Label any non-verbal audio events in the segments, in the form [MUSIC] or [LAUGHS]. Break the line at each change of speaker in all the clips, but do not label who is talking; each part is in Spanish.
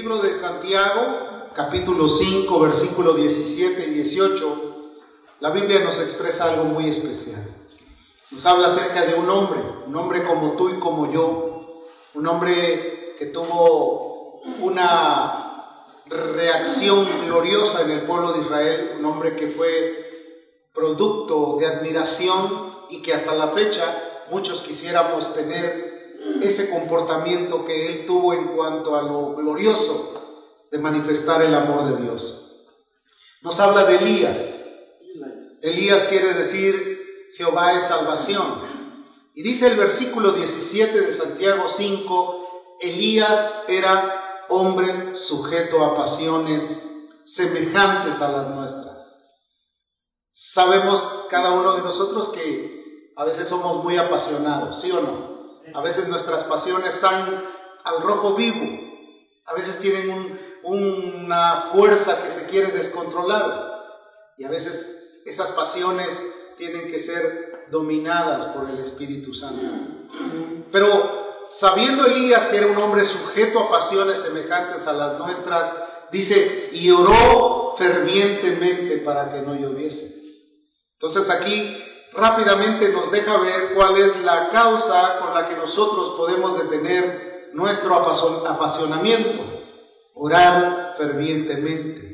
libro de Santiago, capítulo 5, versículo 17 y 18, la Biblia nos expresa algo muy especial. Nos habla acerca de un hombre, un hombre como tú y como yo, un hombre que tuvo una reacción gloriosa en el pueblo de Israel, un hombre que fue producto de admiración y que hasta la fecha muchos quisiéramos tener ese comportamiento que él tuvo en cuanto a lo glorioso de manifestar el amor de Dios. Nos habla de Elías. Elías quiere decir Jehová es salvación. Y dice el versículo 17 de Santiago 5, Elías era hombre sujeto a pasiones semejantes a las nuestras. Sabemos cada uno de nosotros que a veces somos muy apasionados, ¿sí o no? A veces nuestras pasiones están al rojo vivo. A veces tienen una fuerza que se quiere descontrolar. Y a veces esas pasiones tienen que ser dominadas por el Espíritu Santo. Pero sabiendo Elías que era un hombre sujeto a pasiones semejantes a las nuestras, dice, y oró fervientemente para que no lloviese. Entonces aquí rápidamente nos deja ver cuál es la causa con la que nosotros podemos detener nuestro apasionamiento. Orar fervientemente.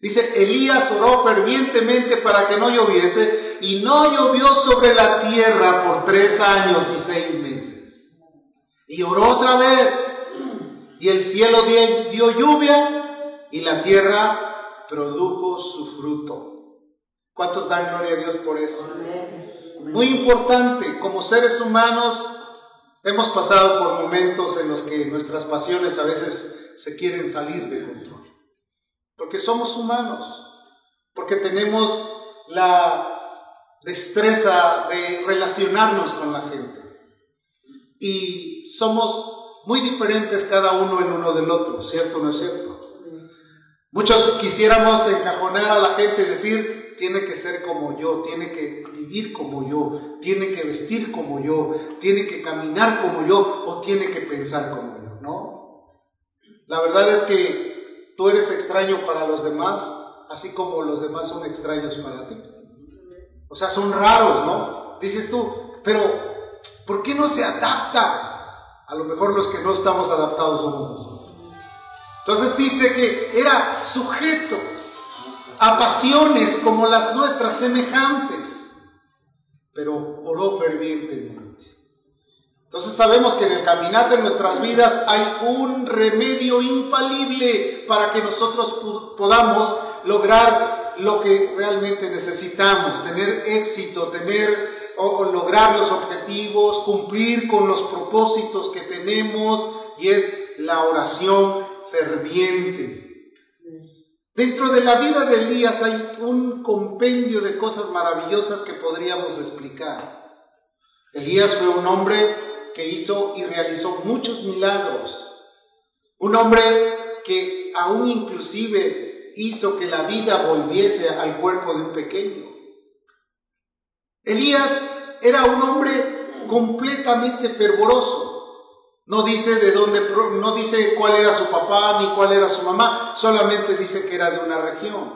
Dice, Elías oró fervientemente para que no lloviese y no llovió sobre la tierra por tres años y seis meses. Y oró otra vez y el cielo dio, lluvia y la tierra produjo su fruto. ¿Cuántos dan gloria a Dios por eso? Muy importante, como seres humanos hemos pasado por momentos en los que nuestras pasiones a veces se quieren salir de control. Porque somos humanos, porque tenemos la destreza de relacionarnos con la gente. Y somos muy diferentes cada uno el uno del otro, ¿cierto o no es cierto? Muchos quisiéramos encajonar a la gente y decir, tiene que ser como yo, tiene que vivir como yo, tiene que vestir como yo, tiene que caminar como yo o tiene que pensar como yo, ¿no? La verdad es que tú eres extraño para los demás, así como los demás son extraños para ti. O sea, son raros, ¿no? Dices tú, pero ¿por qué no se adapta? A lo mejor los que no estamos adaptados somos. Entonces dice que era sujeto a pasiones como las nuestras semejantes, pero oró fervientemente. Entonces sabemos que en el caminar de nuestras vidas hay un remedio infalible para que nosotros podamos lograr lo que realmente necesitamos, tener éxito, tener o, lograr los objetivos, cumplir con los propósitos que tenemos y es la oración ferviente. Dentro de la vida de Elías hay un compendio de cosas maravillosas que podríamos explicar. Elías fue un hombre que hizo y realizó muchos milagros. Un hombre que aún inclusive hizo que la vida volviese al cuerpo de un pequeño. Elías era un hombre completamente fervoroso. No dice de dónde, no dice cuál era su papá ni cuál era su mamá, solamente dice que era de una región.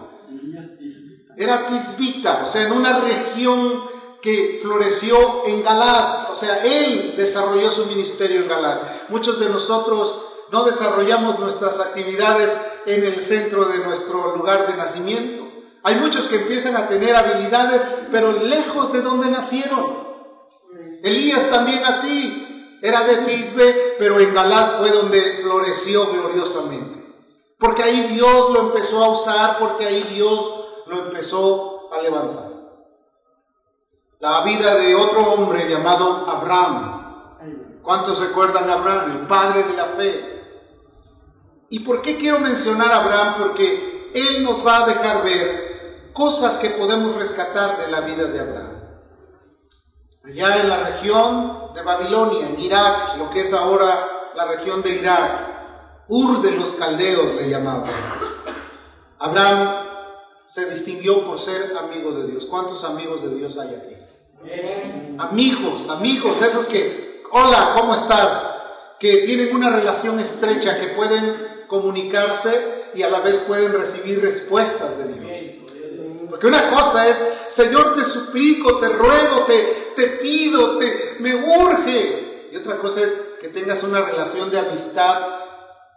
Era tisbita, o sea, en una región que floreció en Galad, o sea, él desarrolló su ministerio en Galad. Muchos de nosotros no desarrollamos nuestras actividades en el centro de nuestro lugar de nacimiento. Hay muchos que empiezan a tener habilidades, pero lejos de donde nacieron. Elías también así, era de Tisbe, pero en Galad fue donde floreció gloriosamente. Porque ahí Dios lo empezó a usar, porque ahí Dios lo empezó a levantar. La vida de otro hombre llamado Abraham. ¿Cuántos recuerdan a Abraham? El padre de la fe. ¿Y por qué quiero mencionar a Abraham? Porque él nos va a dejar ver cosas que podemos rescatar de la vida de Abraham allá en la región de Babilonia, en Irak, lo que es ahora la región de Irak, Ur de los caldeos le llamaban. Abraham se distinguió por ser amigo de Dios. ¿Cuántos amigos de Dios hay aquí? Amigos, amigos, de esos que, hola, ¿cómo estás? Que tienen una relación estrecha, que pueden comunicarse y a la vez pueden recibir respuestas de Dios. Porque una cosa es, Señor, te suplico, te ruego, te, te pido, te, me urge. Y otra cosa es que tengas una relación de amistad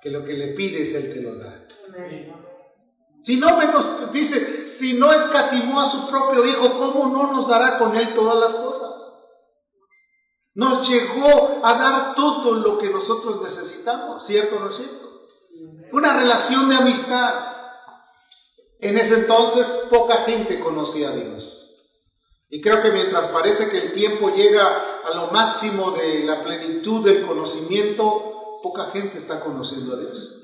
que lo que le pides Él te lo da. Si no menos, dice, si no escatimó a su propio Hijo, ¿cómo no nos dará con Él todas las cosas? Nos llegó a dar todo lo que nosotros necesitamos, ¿cierto o no es cierto? Una relación de amistad. En ese entonces poca gente conocía a Dios. Y creo que mientras parece que el tiempo llega a lo máximo de la plenitud del conocimiento, poca gente está conociendo a Dios.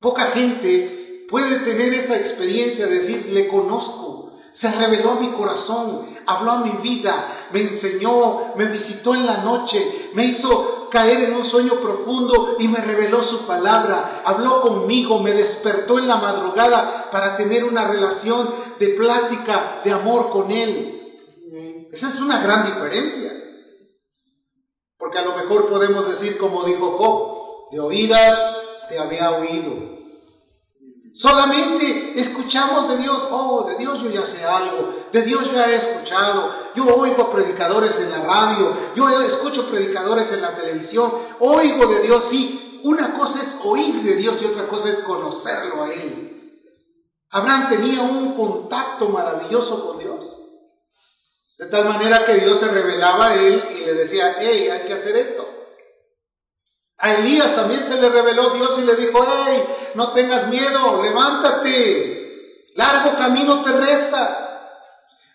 Poca gente puede tener esa experiencia de decir, le conozco, se reveló a mi corazón, habló a mi vida, me enseñó, me visitó en la noche, me hizo caer en un sueño profundo y me reveló su palabra, habló conmigo, me despertó en la madrugada para tener una relación de plática, de amor con Él. Esa es una gran diferencia. Porque a lo mejor podemos decir como dijo Job, de oídas te había oído, Solamente escuchamos de Dios, oh, de Dios yo ya sé algo, de Dios ya he escuchado, yo oigo predicadores en la radio, yo escucho predicadores en la televisión, oigo de Dios, sí, una cosa es oír de Dios y otra cosa es conocerlo a Él. Abraham tenía un contacto maravilloso con Dios, de tal manera que Dios se revelaba a él y le decía, hey, hay que hacer esto. A Elías también se le reveló Dios y le dijo, hey, no tengas miedo, levántate, largo camino te resta.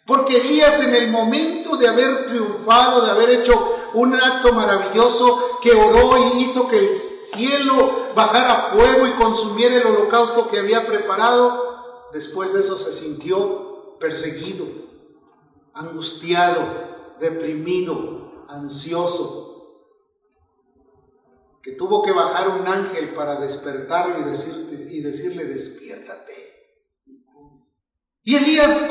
Porque Elías en el momento de haber triunfado, de haber hecho un acto maravilloso, que oró y hizo que el cielo bajara fuego y consumiera el holocausto que había preparado, después de eso se sintió perseguido, angustiado, deprimido, ansioso, que tuvo que bajar un ángel para despertarlo y, decirte, y decirle, despiértate. Y Elías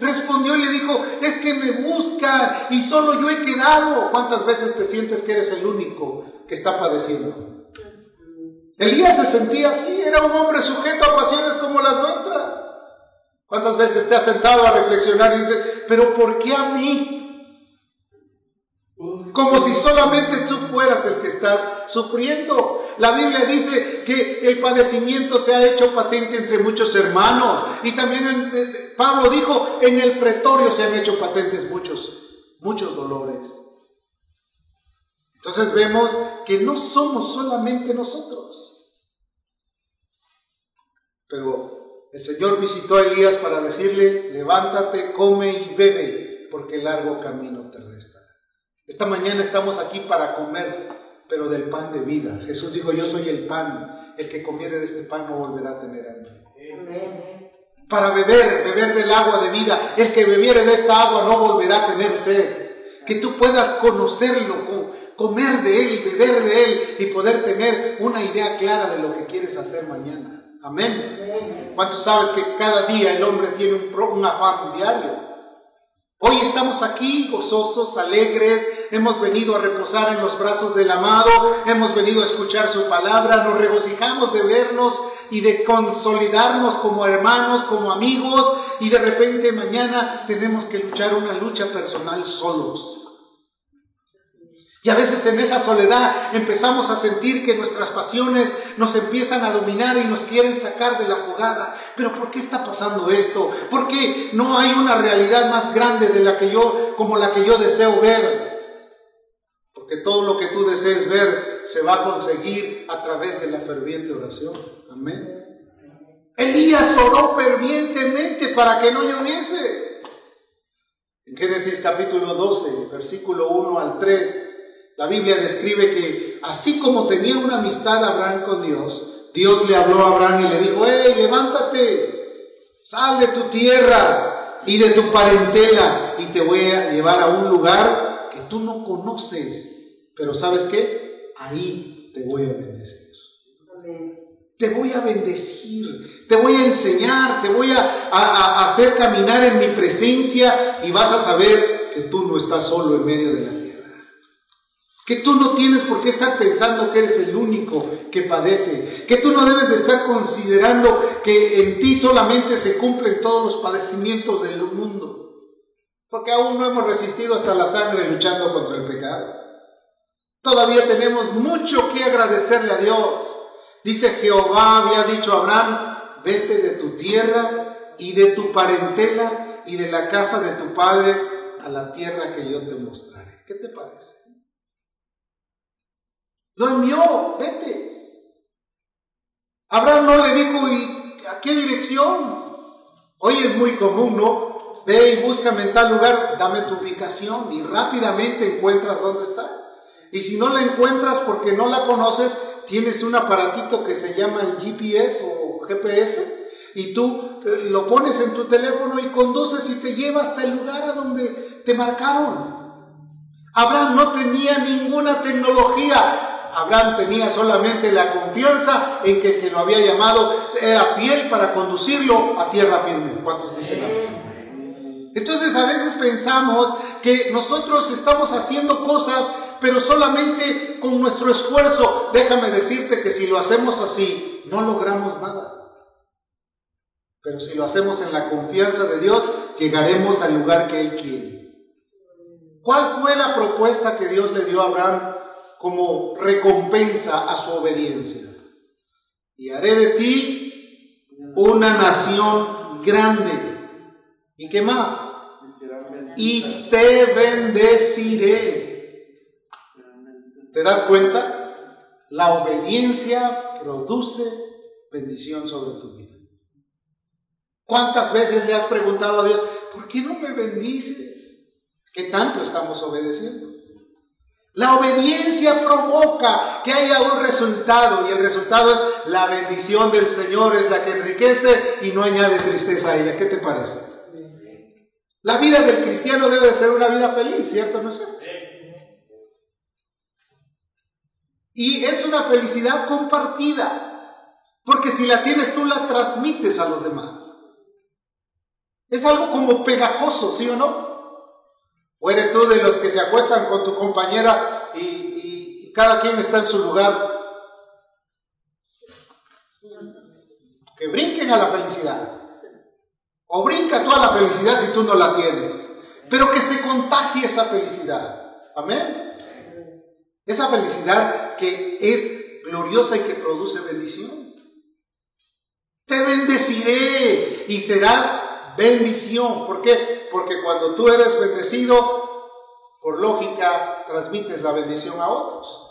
respondió y le dijo, es que me buscan y solo yo he quedado. ¿Cuántas veces te sientes que eres el único que está padeciendo? Elías se sentía así, era un hombre sujeto a pasiones como las nuestras. ¿Cuántas veces te has sentado a reflexionar y dices, pero ¿por qué a mí? Como si solamente tú fueras el que estás sufriendo. La Biblia dice que el padecimiento se ha hecho patente entre muchos hermanos. Y también Pablo dijo, en el pretorio se han hecho patentes muchos, muchos dolores. Entonces vemos que no somos solamente nosotros. Pero el Señor visitó a Elías para decirle, levántate, come y bebe, porque largo camino te resta. Esta mañana estamos aquí para comer, pero del pan de vida. Jesús dijo, yo soy el pan. El que comiere de este pan no volverá a tener hambre. Para beber, beber del agua de vida. El que bebiere de esta agua no volverá a tener sed. Que tú puedas conocerlo, comer de él, beber de él y poder tener una idea clara de lo que quieres hacer mañana. Amén. ¿Cuántos sabes que cada día el hombre tiene un, un afán diario? Hoy estamos aquí gozosos, alegres, hemos venido a reposar en los brazos del amado, hemos venido a escuchar su palabra, nos regocijamos de vernos y de consolidarnos como hermanos, como amigos, y de repente mañana tenemos que luchar una lucha personal solos. Y a veces en esa soledad empezamos a sentir que nuestras pasiones nos empiezan a dominar y nos quieren sacar de la jugada. Pero ¿por qué está pasando esto? ¿Por qué no hay una realidad más grande de la que yo, como la que yo deseo ver? Porque todo lo que tú desees ver se va a conseguir a través de la ferviente oración. Amén. Elías oró fervientemente para que no lloviese. En Génesis capítulo 12, versículo 1 al 3 la Biblia describe que así como tenía una amistad Abraham con Dios, Dios le habló a Abraham y le dijo, hey, levántate, sal de tu tierra y de tu parentela y te voy a llevar a un lugar que tú no conoces. Pero sabes qué? Ahí te voy a bendecir. Te voy a bendecir, te voy a enseñar, te voy a, a hacer caminar en mi presencia y vas a saber que tú no estás solo en medio de la que tú no tienes por qué estar pensando que eres el único que padece, que tú no debes de estar considerando que en ti solamente se cumplen todos los padecimientos del mundo, porque aún no hemos resistido hasta la sangre luchando contra el pecado. Todavía tenemos mucho que agradecerle a Dios. Dice Jehová había dicho a Abraham, vete de tu tierra y de tu parentela y de la casa de tu padre a la tierra que yo te mostraré. ¿Qué te parece? Lo envió, vete. Abraham no le dijo, ¿y a qué dirección? Hoy es muy común, ¿no? Ve y búscame en tal lugar, dame tu ubicación y rápidamente encuentras dónde está. Y si no la encuentras porque no la conoces, tienes un aparatito que se llama el GPS o GPS y tú eh, lo pones en tu teléfono y conduces y te lleva hasta el lugar a donde te marcaron. Abraham no tenía ninguna tecnología, Abraham tenía solamente la confianza en que lo había llamado era fiel para conducirlo a tierra firme. ¿Cuántos dicen? Entonces a veces pensamos que nosotros estamos haciendo cosas, pero solamente con nuestro esfuerzo. Déjame decirte que si lo hacemos así, no logramos nada. Pero si lo hacemos en la confianza de Dios, llegaremos al lugar que Él quiere. ¿Cuál fue la propuesta que Dios le dio a Abraham como recompensa a su obediencia. Y haré de ti una nación grande. ¿Y qué más? Y te bendeciré. ¿Te das cuenta? La obediencia produce bendición sobre tu vida. ¿Cuántas veces le has preguntado a Dios, ¿por qué no me bendices? ¿Qué tanto estamos obedeciendo? La obediencia provoca que haya un resultado y el resultado es la bendición del Señor, es la que enriquece y no añade tristeza a ella. ¿Qué te parece? La vida del cristiano debe ser una vida feliz, ¿cierto no es cierto? Y es una felicidad compartida, porque si la tienes tú la transmites a los demás. Es algo como pegajoso, ¿sí o no? ¿O eres tú de los que se acuestan con tu compañera y, cada quien está en su lugar? Que brinquen a la felicidad. O brinca toda la felicidad si tú no la tienes. Pero que se contagie esa felicidad. Amén. Esa felicidad que es gloriosa y que produce bendición. Te bendeciré y serás bendición. ¿Por qué? Porque cuando tú eres bendecido, por lógica, transmites la bendición a otros.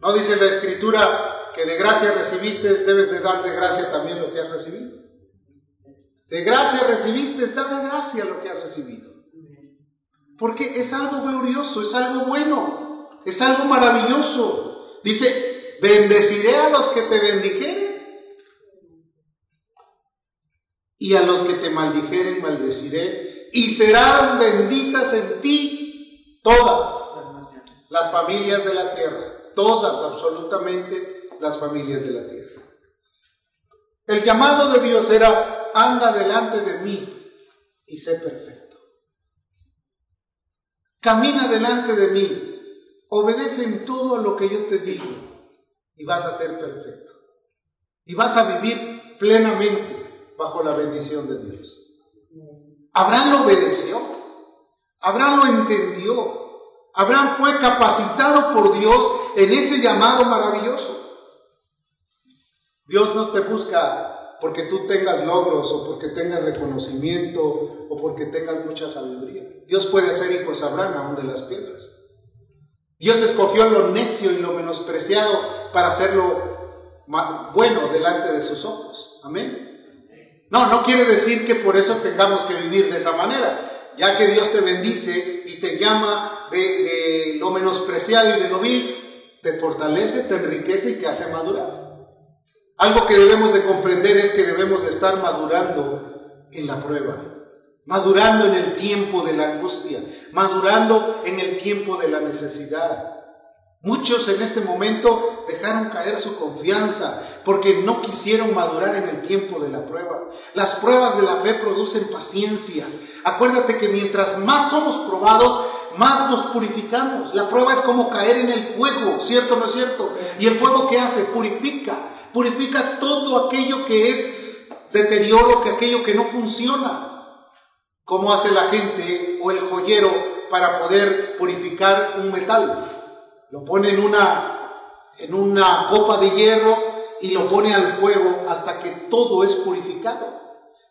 ¿No dice la escritura que de gracia recibiste, debes de dar de gracia también lo que has recibido? De gracia recibiste, da de gracia lo que has recibido. Porque es algo glorioso, es algo bueno, es algo maravilloso. Dice, bendeciré a los que te bendijeren y a los que te maldijeren maldeciré, y serán benditas en ti todas las familias de la tierra, todas absolutamente las familias de la tierra. El llamado de Dios era, anda delante de mí y sé perfecto. Camina delante de mí, obedece en todo lo que yo te digo y vas a ser perfecto. Y vas a vivir plenamente bajo la bendición de Dios. Abraham lo obedeció, Abraham lo entendió, Abraham fue capacitado por Dios en ese llamado maravilloso. Dios no te busca porque tú tengas logros o porque tengas reconocimiento o porque tengas mucha sabiduría. Dios puede hacer hijos Abraham aún de las piedras. Dios escogió lo necio y lo menospreciado para hacerlo bueno delante de sus ojos. Amén. No, no quiere decir que por eso tengamos que vivir de esa manera, ya que Dios te bendice y te llama de, lo menospreciado y de lo vil, te fortalece, te enriquece y te hace madurar. Algo que debemos de comprender es que debemos de estar madurando en la prueba, madurando en el tiempo de la angustia, madurando en el tiempo de la necesidad. Muchos en este momento dejaron caer su confianza porque no quisieron madurar en el tiempo de la prueba. Las pruebas de la fe producen paciencia. Acuérdate que mientras más somos probados, más nos purificamos. La prueba es como caer en el fuego, ¿cierto o no es cierto? Y el fuego que hace, purifica, purifica todo aquello que es deterioro, que aquello que no funciona. ¿Cómo hace la gente o el joyero para poder purificar un metal? Lo pone en una, en una copa de hierro y lo pone al fuego hasta que todo es purificado.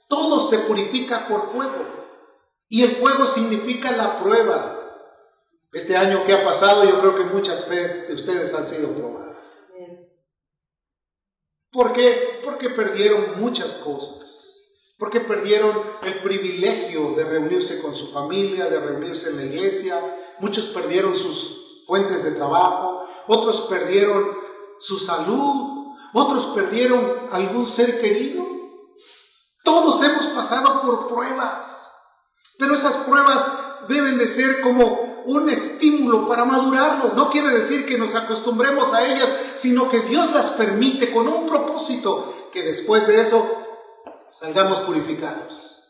Todo se purifica por fuego. Y el fuego significa la prueba. Este año que ha pasado, yo creo que muchas veces de ustedes han sido probadas. ¿Por qué? Porque perdieron muchas cosas. Porque perdieron el privilegio de reunirse con su familia, de reunirse en la iglesia. Muchos perdieron sus fuentes de trabajo. Otros perdieron su salud. Otros perdieron algún ser querido. Todos hemos pasado por pruebas. Pero esas pruebas deben de ser como un estímulo para madurarlos. No quiere decir que nos acostumbremos a ellas, sino que Dios las permite con un propósito, que después de eso salgamos purificados.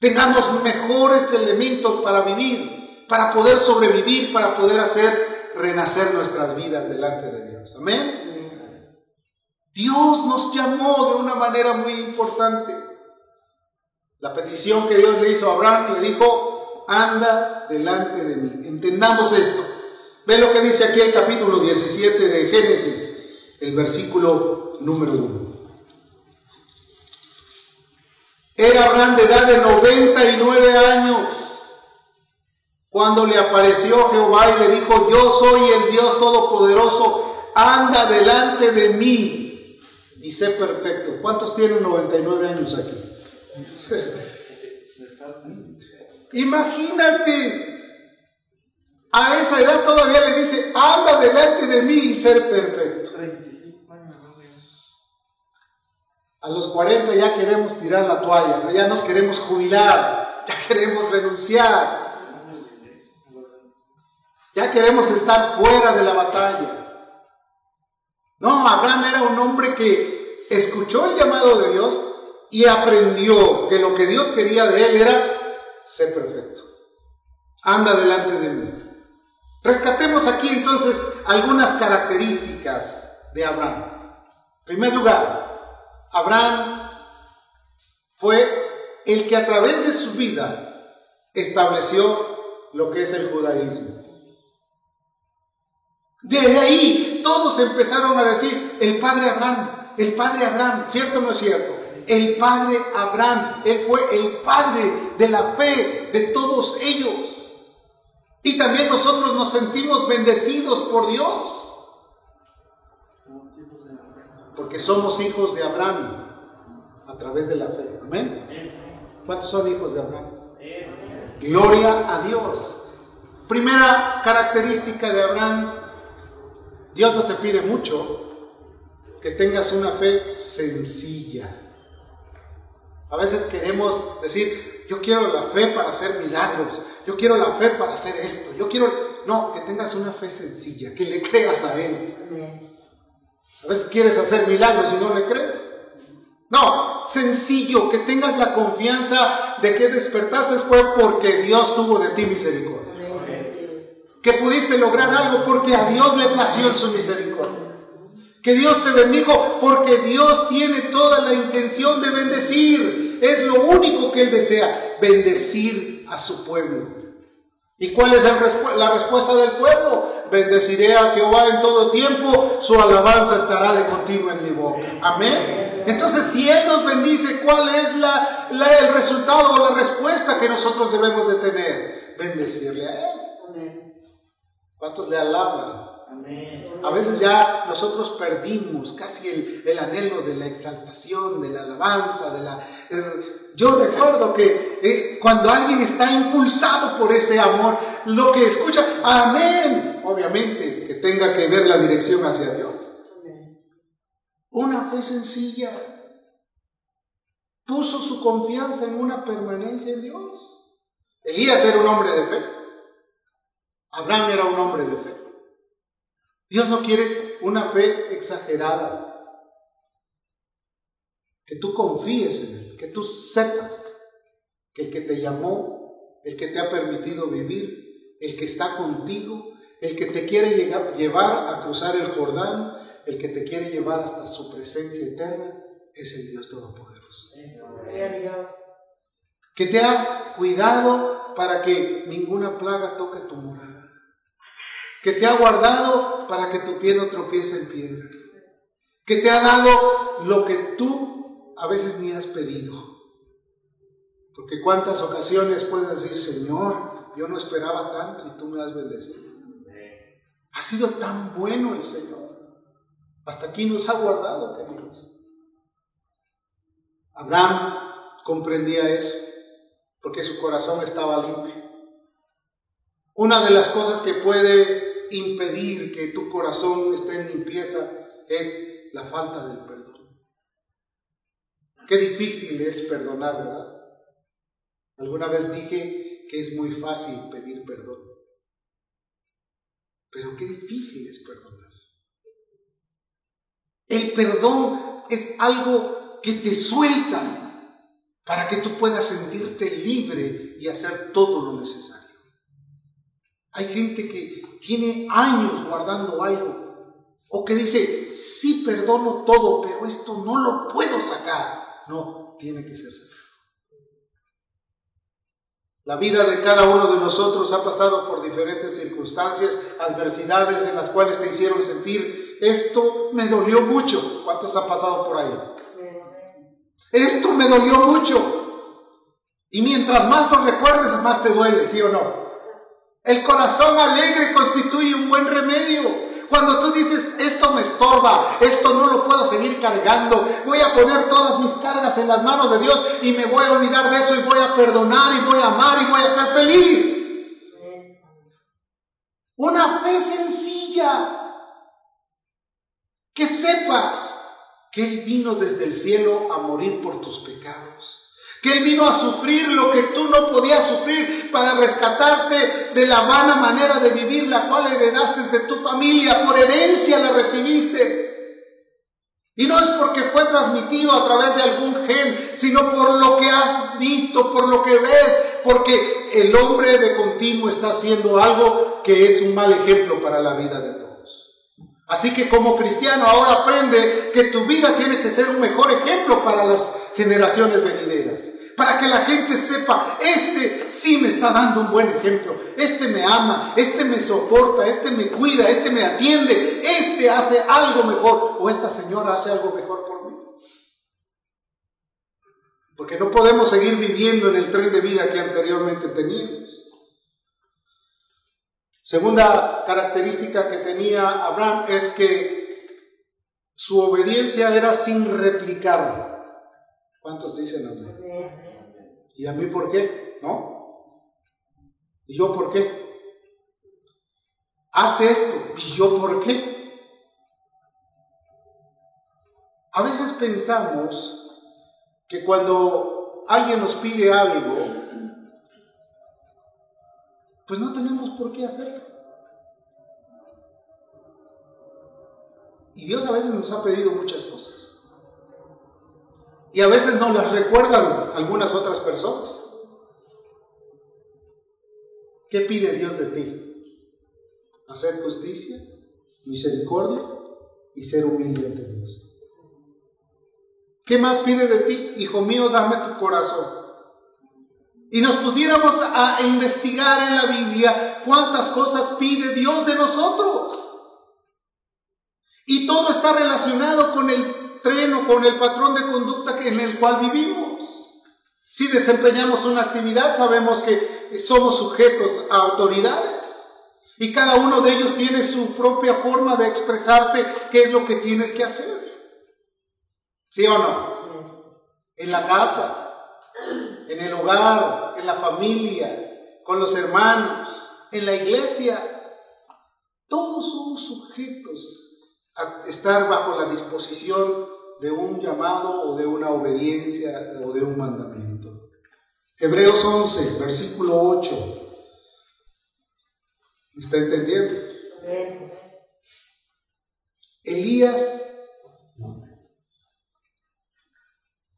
Tengamos mejores elementos para vivir, para poder sobrevivir, para poder hacer renacer nuestras vidas delante de Dios. Amén. Dios nos llamó de una manera muy importante. La petición que Dios le hizo a Abraham le dijo, anda delante de mí. Entendamos esto. Ve lo que dice aquí el capítulo 17 de Génesis, el versículo número 1. Era Abraham de edad de 99 años cuando le apareció Jehová y le dijo, yo soy el Dios Todopoderoso, anda delante de mí y sé perfecto. ¿Cuántos tienen 99 años aquí? [LAUGHS] Imagínate, a esa edad todavía le dice, anda delante de mí y ser perfecto. A los 40 ya queremos tirar la toalla, ya nos queremos jubilar, [LAUGHS] ya queremos renunciar, ya queremos estar fuera de la batalla. No, Abraham era un hombre que escuchó el llamado de Dios y aprendió que lo que Dios quería de él era ser perfecto. Anda delante de mí. Rescatemos aquí entonces algunas características de Abraham. En primer lugar, Abraham fue el que a través de su vida estableció lo que es el judaísmo. Desde ahí todos empezaron a decir, el padre Abraham, el padre Abraham, ¿cierto o no es cierto? el padre Abraham. Él fue el padre de la fe de todos ellos. Y también nosotros nos sentimos bendecidos por Dios. Porque somos hijos de Abraham a través de la fe. Amén. ¿Cuántos son hijos de Abraham? Gloria a Dios. Primera característica de Abraham, Dios no te pide mucho, que tengas una fe sencilla. A veces queremos decir, yo quiero la fe para hacer milagros, yo quiero la fe para hacer esto, yo quiero... No, que tengas una fe sencilla, que le creas a Él. A veces quieres hacer milagros y no le crees. No, sencillo, que tengas la confianza de que despertaste fue porque Dios tuvo de ti misericordia. Que pudiste lograr algo porque a Dios le plació en su misericordia. Que Dios te bendijo porque Dios tiene toda la intención de bendecir. Es lo único que Él desea, bendecir a su pueblo. ¿Y cuál es la respuesta del pueblo? Bendeciré a Jehová en todo tiempo, su alabanza estará de continuo en mi boca. Amén. Entonces, si Él nos bendice, ¿cuál es la, el resultado o la respuesta que nosotros debemos de tener? Bendecirle a Él. ¿Cuántos le alaban? A veces ya nosotros perdimos casi el, anhelo de la exaltación, de la alabanza, de la... yo recuerdo que eh, cuando alguien está impulsado por ese amor, lo que escucha, amén, obviamente que tenga que ver la dirección hacia Dios. Una fe sencilla. Puso su confianza en una permanencia en Dios. Elías era un hombre de fe. Abraham era un hombre de fe. Dios no quiere una fe exagerada. Que tú confíes en Él, que tú sepas que el que te llamó, el que te ha permitido vivir, el que está contigo, el que te quiere llevar a cruzar el Jordán, el que te quiere llevar hasta su presencia eterna, es el Dios Todopoderoso. Que te ha cuidado para que ninguna plaga toque tu morada. Que te ha guardado para que tu pie no tropiece en piedra. Que te ha dado lo que tú a veces ni has pedido. Porque cuántas ocasiones puedes decir, Señor, yo no esperaba tanto y tú me has bendecido. Ha sido tan bueno el Señor. Hasta aquí nos ha guardado, queridos. Abraham comprendía eso, porque su corazón estaba limpio. Una de las cosas que puede impedir que tu corazón esté en limpieza es la falta del perdón. Qué difícil es perdonar, ¿verdad? Alguna vez dije que es muy fácil pedir perdón, pero qué difícil es perdonar. El perdón es algo que te suelta para que tú puedas sentirte libre y hacer todo lo necesario. Hay gente que tiene años guardando algo o que dice, sí perdono todo, pero esto no lo puedo sacar. No, tiene que ser sacado. La vida de cada uno de nosotros ha pasado por diferentes circunstancias, adversidades en las cuales te hicieron sentir, esto me dolió mucho. ¿Cuántos han pasado por ahí? Esto me dolió mucho. Y mientras más lo recuerdes, más te duele, ¿sí o no? El corazón alegre constituye un buen remedio. Cuando tú dices, esto me estorba, esto no lo puedo seguir cargando, voy a poner todas mis cargas en las manos de Dios y me voy a olvidar de eso y voy a perdonar y voy a amar y voy a ser feliz. Una fe sencilla. Que sepas que Él vino desde el cielo a morir por tus pecados que Él vino a sufrir lo que tú no podías sufrir para rescatarte de la vana manera de vivir la cual heredaste de tu familia, por herencia la recibiste. Y no es porque fue transmitido a través de algún gen, sino por lo que has visto, por lo que ves, porque el hombre de continuo está haciendo algo que es un mal ejemplo para la vida de todos. Así que como cristiano ahora aprende que tu vida tiene que ser un mejor ejemplo para las generaciones venideras. Para que la gente sepa, este sí me está dando un buen ejemplo, este me ama, este me soporta, este me cuida, este me atiende, este hace algo mejor o esta señora hace algo mejor por mí. Porque no podemos seguir viviendo en el tren de vida que anteriormente teníamos. Segunda característica que tenía Abraham es que su obediencia era sin replicar. ¿Cuántos dicen amén? ¿Y a mí por qué? ¿No? ¿Y yo por qué? Hace esto. ¿Y yo por qué? A veces pensamos que cuando alguien nos pide algo, pues no tenemos por qué hacerlo. Y Dios a veces nos ha pedido muchas cosas. Y a veces no las recuerdan algunas otras personas. ¿Qué pide Dios de ti? Hacer justicia, misericordia y ser humilde ante Dios. ¿Qué más pide de ti? Hijo mío, dame tu corazón. Y nos pudiéramos a investigar en la Biblia cuántas cosas pide Dios de nosotros. Y todo está relacionado con el treno con el patrón de conducta en el cual vivimos. Si desempeñamos una actividad, sabemos que somos sujetos a autoridades. Y cada uno de ellos tiene su propia forma de expresarte qué es lo que tienes que hacer. ¿Sí o no? En la casa, en el hogar, en la familia, con los hermanos, en la iglesia. Todos somos sujetos estar bajo la disposición de un llamado o de una obediencia o de un mandamiento. Hebreos 11, versículo 8. ¿Está entendiendo? Elías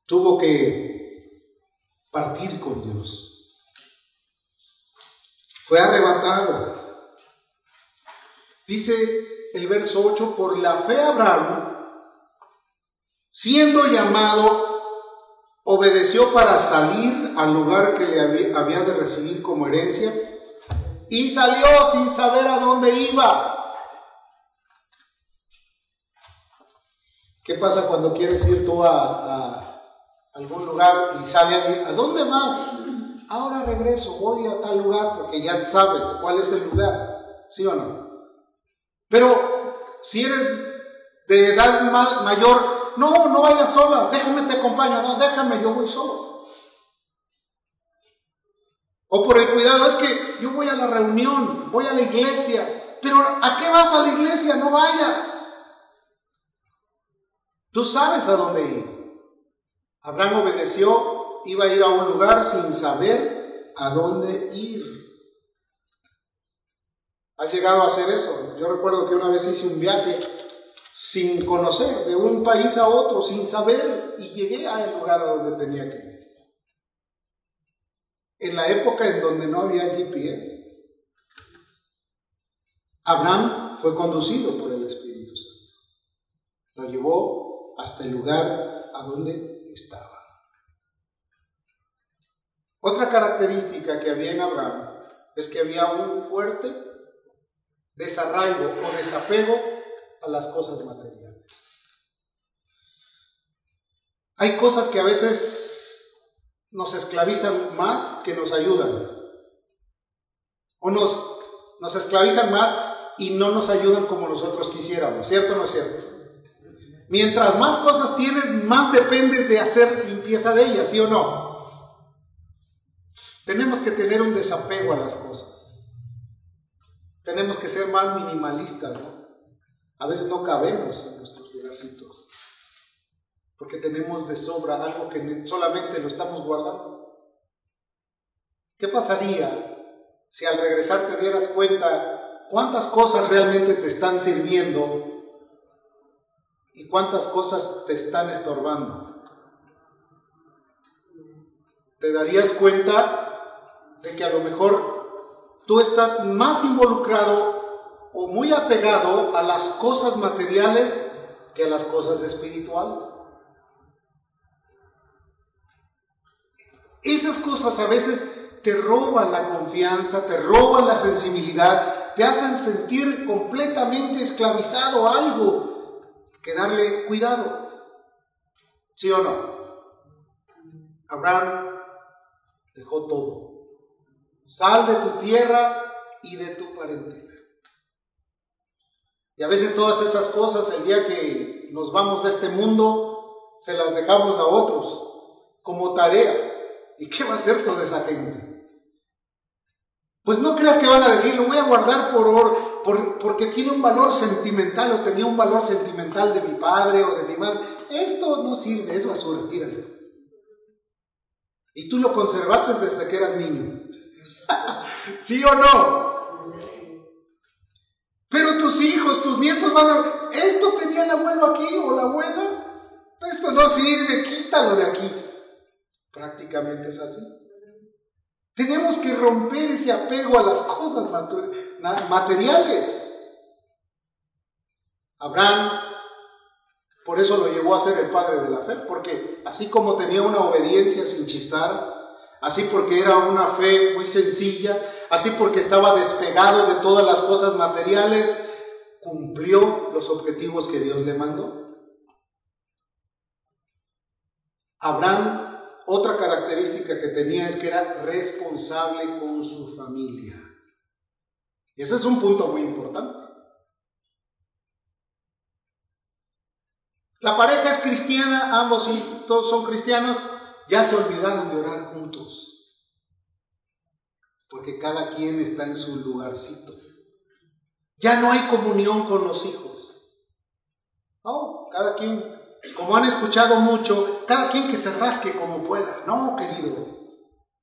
tuvo que partir con Dios. Fue arrebatado. Dice el verso 8, por la fe Abraham, siendo llamado, obedeció para salir al lugar que le había de recibir como herencia y salió sin saber a dónde iba. ¿Qué pasa cuando quieres ir tú a, algún lugar y sale alguien? ¿A dónde vas? Ahora regreso, voy a tal lugar porque ya sabes cuál es el lugar, ¿sí o no? Pero si eres de edad mayor, no, no vayas sola, déjame te acompaño, no, déjame, yo voy solo. O por el cuidado, es que yo voy a la reunión, voy a la iglesia, pero ¿a qué vas a la iglesia? No vayas. Tú sabes a dónde ir. Abraham obedeció, iba a ir a un lugar sin saber a dónde ir. ¿Has llegado a hacer eso? Yo recuerdo que una vez hice un viaje sin conocer, de un país a otro, sin saber, y llegué al lugar a donde tenía que ir. En la época en donde no había GPS. Abraham fue conducido por el Espíritu Santo. Lo llevó hasta el lugar a donde estaba. Otra característica que había en Abraham es que había un fuerte desarraigo o desapego a las cosas materiales. Hay cosas que a veces nos esclavizan más que nos ayudan. O nos, nos esclavizan más y no nos ayudan como nosotros quisiéramos. ¿Cierto o no es cierto? Mientras más cosas tienes, más dependes de hacer limpieza de ellas, ¿sí o no? Tenemos que tener un desapego a las cosas. Tenemos que ser más minimalistas, ¿no? A veces no cabemos en nuestros lugarcitos. Porque tenemos de sobra algo que solamente lo estamos guardando. ¿Qué pasaría si al regresar te dieras cuenta cuántas cosas realmente te están sirviendo y cuántas cosas te están estorbando. Te darías cuenta de que a lo mejor tú estás más involucrado o muy apegado a las cosas materiales que a las cosas espirituales. Esas cosas a veces te roban la confianza, te roban la sensibilidad, te hacen sentir completamente esclavizado a algo que darle cuidado. ¿Sí o no? Abraham dejó todo. Sal de tu tierra y de tu parentela. Y a veces todas esas cosas, el día que nos vamos de este mundo, se las dejamos a otros como tarea. ¿Y qué va a hacer toda esa gente? Pues no creas que van a decir, lo voy a guardar por, por, porque tiene un valor sentimental o tenía un valor sentimental de mi padre o de mi madre. Esto no sirve, es basura, tíralo. Y tú lo conservaste desde que eras niño. [LAUGHS] ¿Sí o no? Pero tus hijos, tus nietos van a... Esto tenía el abuelo aquí o la abuela. Esto no sirve, quítalo de aquí. Prácticamente es así. Tenemos que romper ese apego a las cosas materiales. Abraham, por eso lo llevó a ser el padre de la fe, porque así como tenía una obediencia sin chistar, así porque era una fe muy sencilla, así porque estaba despegado de todas las cosas materiales, cumplió los objetivos que Dios le mandó. Abraham otra característica que tenía es que era responsable con su familia. Ese es un punto muy importante. La pareja es cristiana, ambos y todos son cristianos, ya se olvidaron de orar juntos. Porque cada quien está en su lugarcito. Ya no hay comunión con los hijos. No, cada quien como han escuchado mucho, cada quien que se rasque como pueda. No, querido.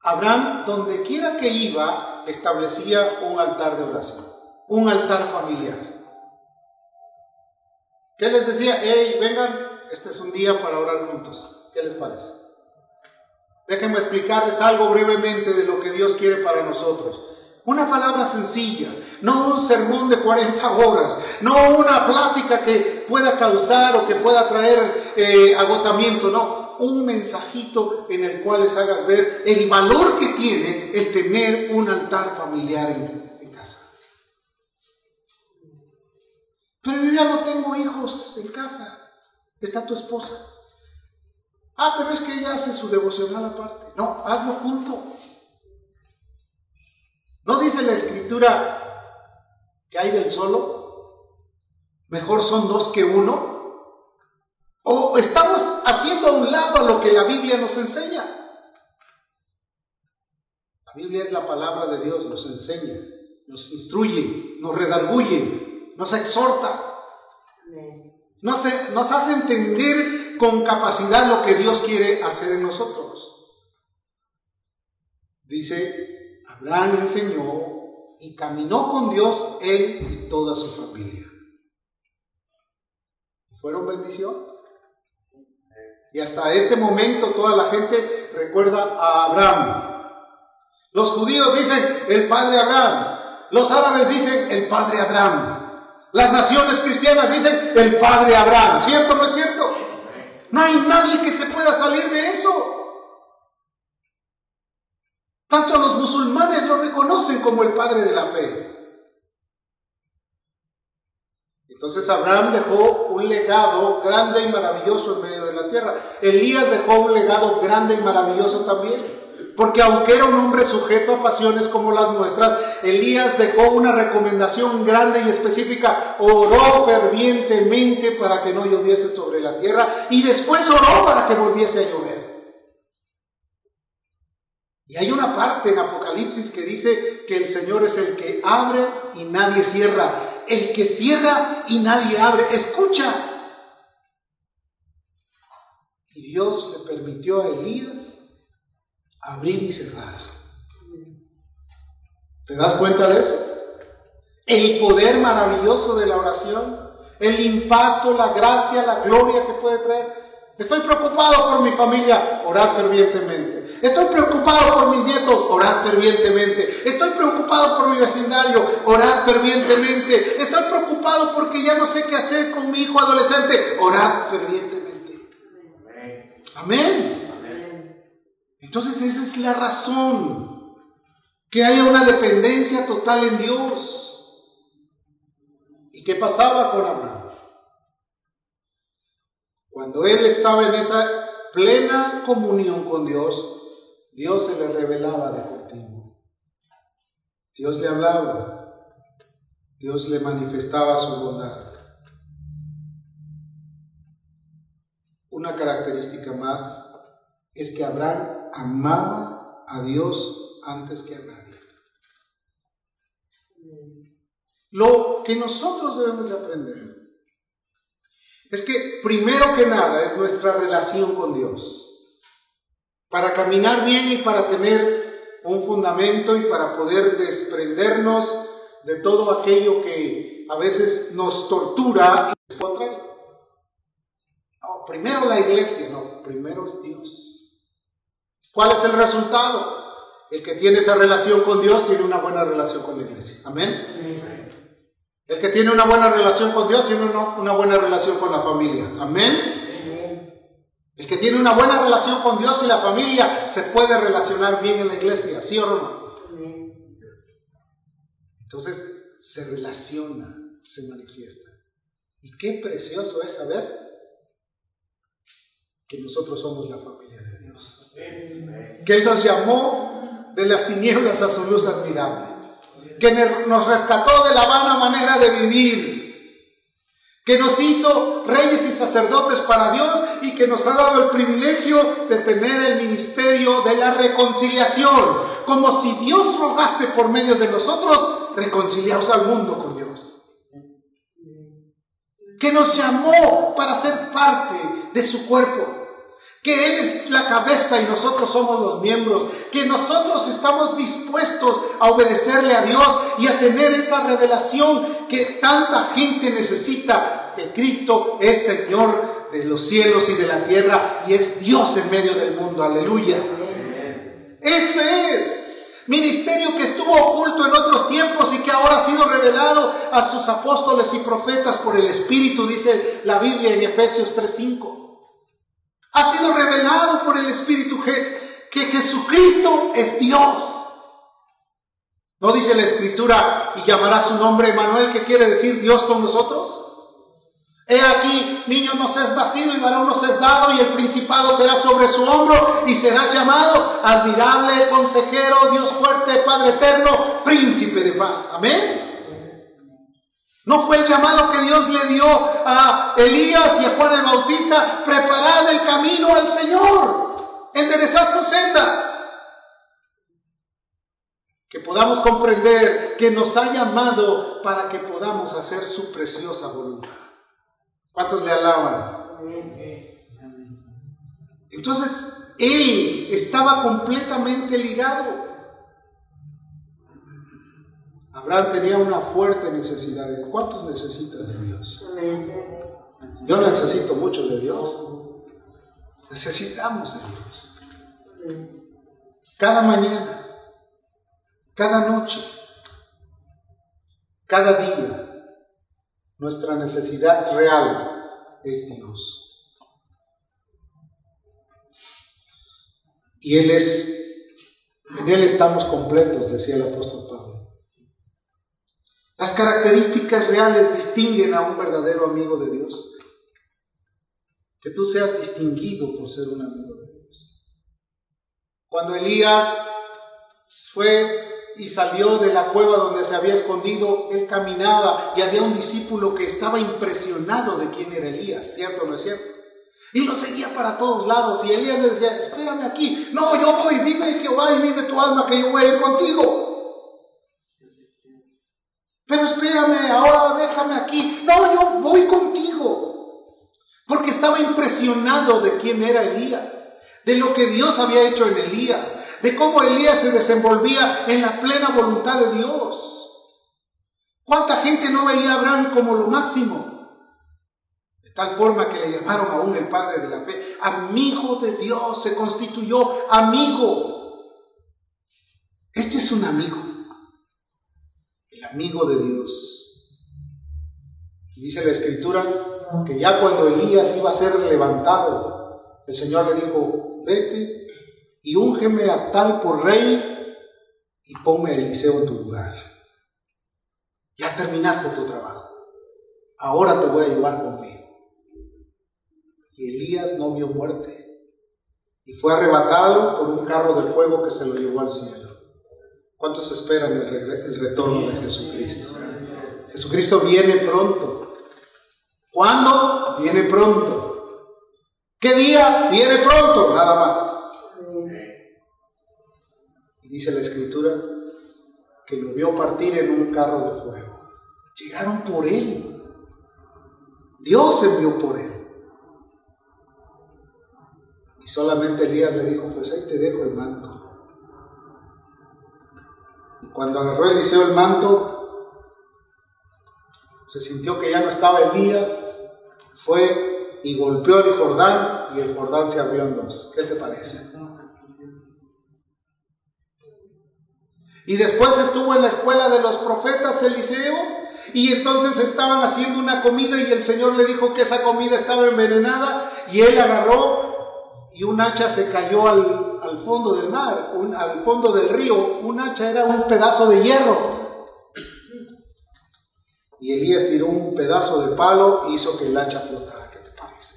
Abraham, donde quiera que iba, establecía un altar de oración, un altar familiar. ¿Qué les decía? Hey, vengan, este es un día para orar juntos. ¿Qué les parece? Déjenme explicarles algo brevemente de lo que Dios quiere para nosotros. Una palabra sencilla, no un sermón de 40 horas, no una plática que pueda causar o que pueda traer eh, agotamiento, no, un mensajito en el cual les hagas ver el valor que tiene el tener un altar familiar en, casa. Pero yo ya no tengo hijos en casa, está tu esposa. Ah, pero es que ella hace su devocional aparte. No, hazlo junto. ¿No dice la escritura que hay del solo? Mejor son dos que uno. ¿O estamos haciendo a un lado lo que la Biblia nos enseña? La Biblia es la palabra de Dios, nos enseña, nos instruye, nos redarguye, nos exhorta. Nos, nos hace entender con capacidad lo que Dios quiere hacer en nosotros. Dice, Abraham enseñó y caminó con Dios él y toda su familia. ¿Fueron bendición? Y hasta este momento toda la gente recuerda a Abraham. Los judíos dicen el padre Abraham. Los árabes dicen el padre Abraham. Las naciones cristianas dicen el padre Abraham. ¿Cierto o no es cierto? No hay nadie que se pueda salir de eso. Tanto los musulmanes lo reconocen como el padre de la fe. Entonces Abraham dejó un legado grande y maravilloso en medio de la tierra. Elías dejó un legado grande y maravilloso también. Porque aunque era un hombre sujeto a pasiones como las nuestras, Elías dejó una recomendación grande y específica. Oró fervientemente para que no lloviese sobre la tierra y después oró para que volviese a llover. Y hay una parte en Apocalipsis que dice que el Señor es el que abre y nadie cierra. El que cierra y nadie abre. Escucha. Y Dios le permitió a Elías abrir y cerrar. ¿Te das cuenta de eso? El poder maravilloso de la oración, el impacto, la gracia, la gloria que puede traer. Estoy preocupado por mi familia, orad fervientemente. Estoy preocupado por mis nietos, orad fervientemente. Estoy preocupado por mi vecindario, orad fervientemente. Estoy preocupado porque ya no sé qué hacer con mi hijo adolescente, orad fervientemente. Amén. Entonces esa es la razón, que haya una dependencia total en Dios. ¿Y qué pasaba con Abraham? Cuando él estaba en esa plena comunión con Dios, Dios se le revelaba de continuo. Dios le hablaba, Dios le manifestaba su bondad. Una característica más es que Abraham amaba a Dios antes que a nadie. Lo que nosotros debemos de aprender es que primero que nada es nuestra relación con Dios. Para caminar bien y para tener un fundamento y para poder desprendernos de todo aquello que a veces nos tortura y No, primero la iglesia, no, primero es Dios. ¿Cuál es el resultado? El que tiene esa relación con Dios tiene una buena relación con la iglesia. Amén. El que tiene una buena relación con Dios tiene una, buena relación con la familia. Amén. El que tiene una buena relación con Dios y la familia se puede relacionar bien en la iglesia, ¿sí o no? Entonces se relaciona, se manifiesta. Y qué precioso es saber que nosotros somos la familia de Dios que Él nos llamó de las tinieblas a su luz admirable, que nos rescató de la vana manera de vivir, que nos hizo reyes y sacerdotes para Dios y que nos ha dado el privilegio de tener el ministerio de la reconciliación, como si Dios rogase por medio de nosotros, reconciliados al mundo con Dios. Que nos llamó para ser parte de su cuerpo que Él es la cabeza y nosotros somos los miembros, que nosotros estamos dispuestos a obedecerle a Dios y a tener esa revelación que tanta gente necesita, que Cristo es Señor de los cielos y de la tierra y es Dios en medio del mundo, aleluya. Ese es. Ministerio que estuvo oculto en otros tiempos y que ahora ha sido revelado a sus apóstoles y profetas por el Espíritu, dice la Biblia en Efesios 3:5. Ha sido revelado por el Espíritu que Jesucristo es Dios. ¿No dice la Escritura y llamará su nombre Emanuel, que quiere decir Dios con nosotros? He aquí, niño nos es nacido y varón nos es dado, y el principado será sobre su hombro, y será llamado admirable, consejero, Dios fuerte, Padre eterno, príncipe de paz. Amén. No fue el llamado que Dios le dio a Elías y a Juan el Bautista, preparad el camino al Señor, enderezad sus sendas. Que podamos comprender que nos ha llamado para que podamos hacer su preciosa voluntad. ¿Cuántos le alaban? Entonces, él estaba completamente ligado. Abraham tenía una fuerte necesidad. de ¿Cuántos necesitan de Dios? Yo necesito mucho de Dios. Necesitamos de Dios. Cada mañana, cada noche, cada día, nuestra necesidad real es Dios. Y Él es, en Él estamos completos, decía el apóstol. Las características reales distinguen a un verdadero amigo de Dios. Que tú seas distinguido por ser un amigo de Dios. Cuando Elías fue y salió de la cueva donde se había escondido, él caminaba y había un discípulo que estaba impresionado de quién era Elías, ¿cierto o no es cierto? Y lo seguía para todos lados y Elías le decía, espérame aquí, no, yo voy, vive Jehová y vive tu alma que yo voy contigo. Pero espérame, ahora déjame aquí, no, yo voy contigo. Porque estaba impresionado de quién era Elías, de lo que Dios había hecho en Elías, de cómo Elías se desenvolvía en la plena voluntad de Dios. ¿Cuánta gente no veía a Abraham como lo máximo? De tal forma que le llamaron aún el padre de la fe, amigo de Dios, se constituyó amigo. Este es un amigo, el amigo de Dios. Dice la escritura que ya cuando Elías iba a ser levantado, el Señor le dijo, vete y úngeme a tal por rey y ponme a Eliseo en tu lugar. Ya terminaste tu trabajo. Ahora te voy a llevar conmigo. Y Elías no vio muerte y fue arrebatado por un carro de fuego que se lo llevó al cielo. ¿Cuántos esperan el, retorno de Jesucristo? Jesucristo viene pronto. ¿Cuándo? Viene pronto. ¿Qué día? Viene pronto, nada más dice la escritura que lo vio partir en un carro de fuego. Llegaron por él. Dios envió por él. Y solamente Elías le dijo, pues ahí te dejo el manto. Cuando agarró Eliseo el manto, se sintió que ya no estaba Elías, fue y golpeó el Jordán y el Jordán se abrió en dos. ¿Qué te parece? Y después estuvo en la escuela de los profetas Eliseo y entonces estaban haciendo una comida y el Señor le dijo que esa comida estaba envenenada y él agarró y un hacha se cayó al, fondo del mar, al fondo del río. Un hacha era un pedazo de hierro. Y Elías tiró un pedazo de palo e hizo que el hacha flotara. ¿Qué te parece?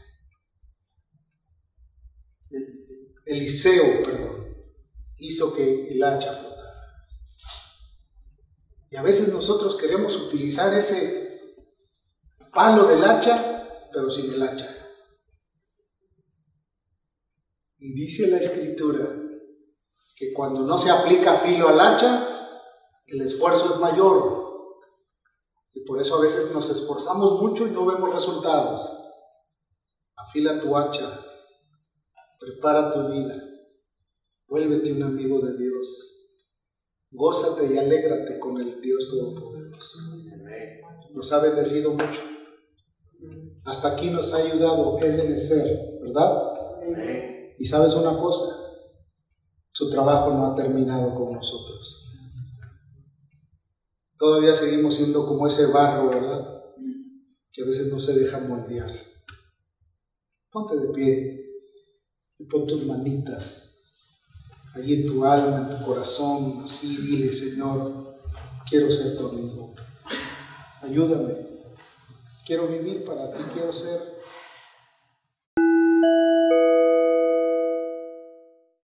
Eliseo, perdón, hizo que el hacha flotara. Y a veces nosotros queremos utilizar ese palo del hacha, pero sin el hacha. Y dice la escritura que cuando no se aplica filo al hacha, el esfuerzo es mayor. Y por eso a veces nos esforzamos mucho y no vemos resultados. Afila tu hacha, prepara tu vida, vuélvete un amigo de Dios. Gózate y alégrate con el Dios Todopoderoso. Nos ha bendecido mucho. Hasta aquí nos ha ayudado Él en ser, ¿verdad? Y sabes una cosa, Su trabajo no ha terminado con nosotros. Todavía seguimos siendo como ese barro, ¿verdad? Que a veces no se deja moldear. Ponte de pie y pon tus manitas ahí en tu alma, en tu corazón, así dile, Señor, quiero ser tu amigo. Ayúdame. Quiero vivir para ti, quiero ser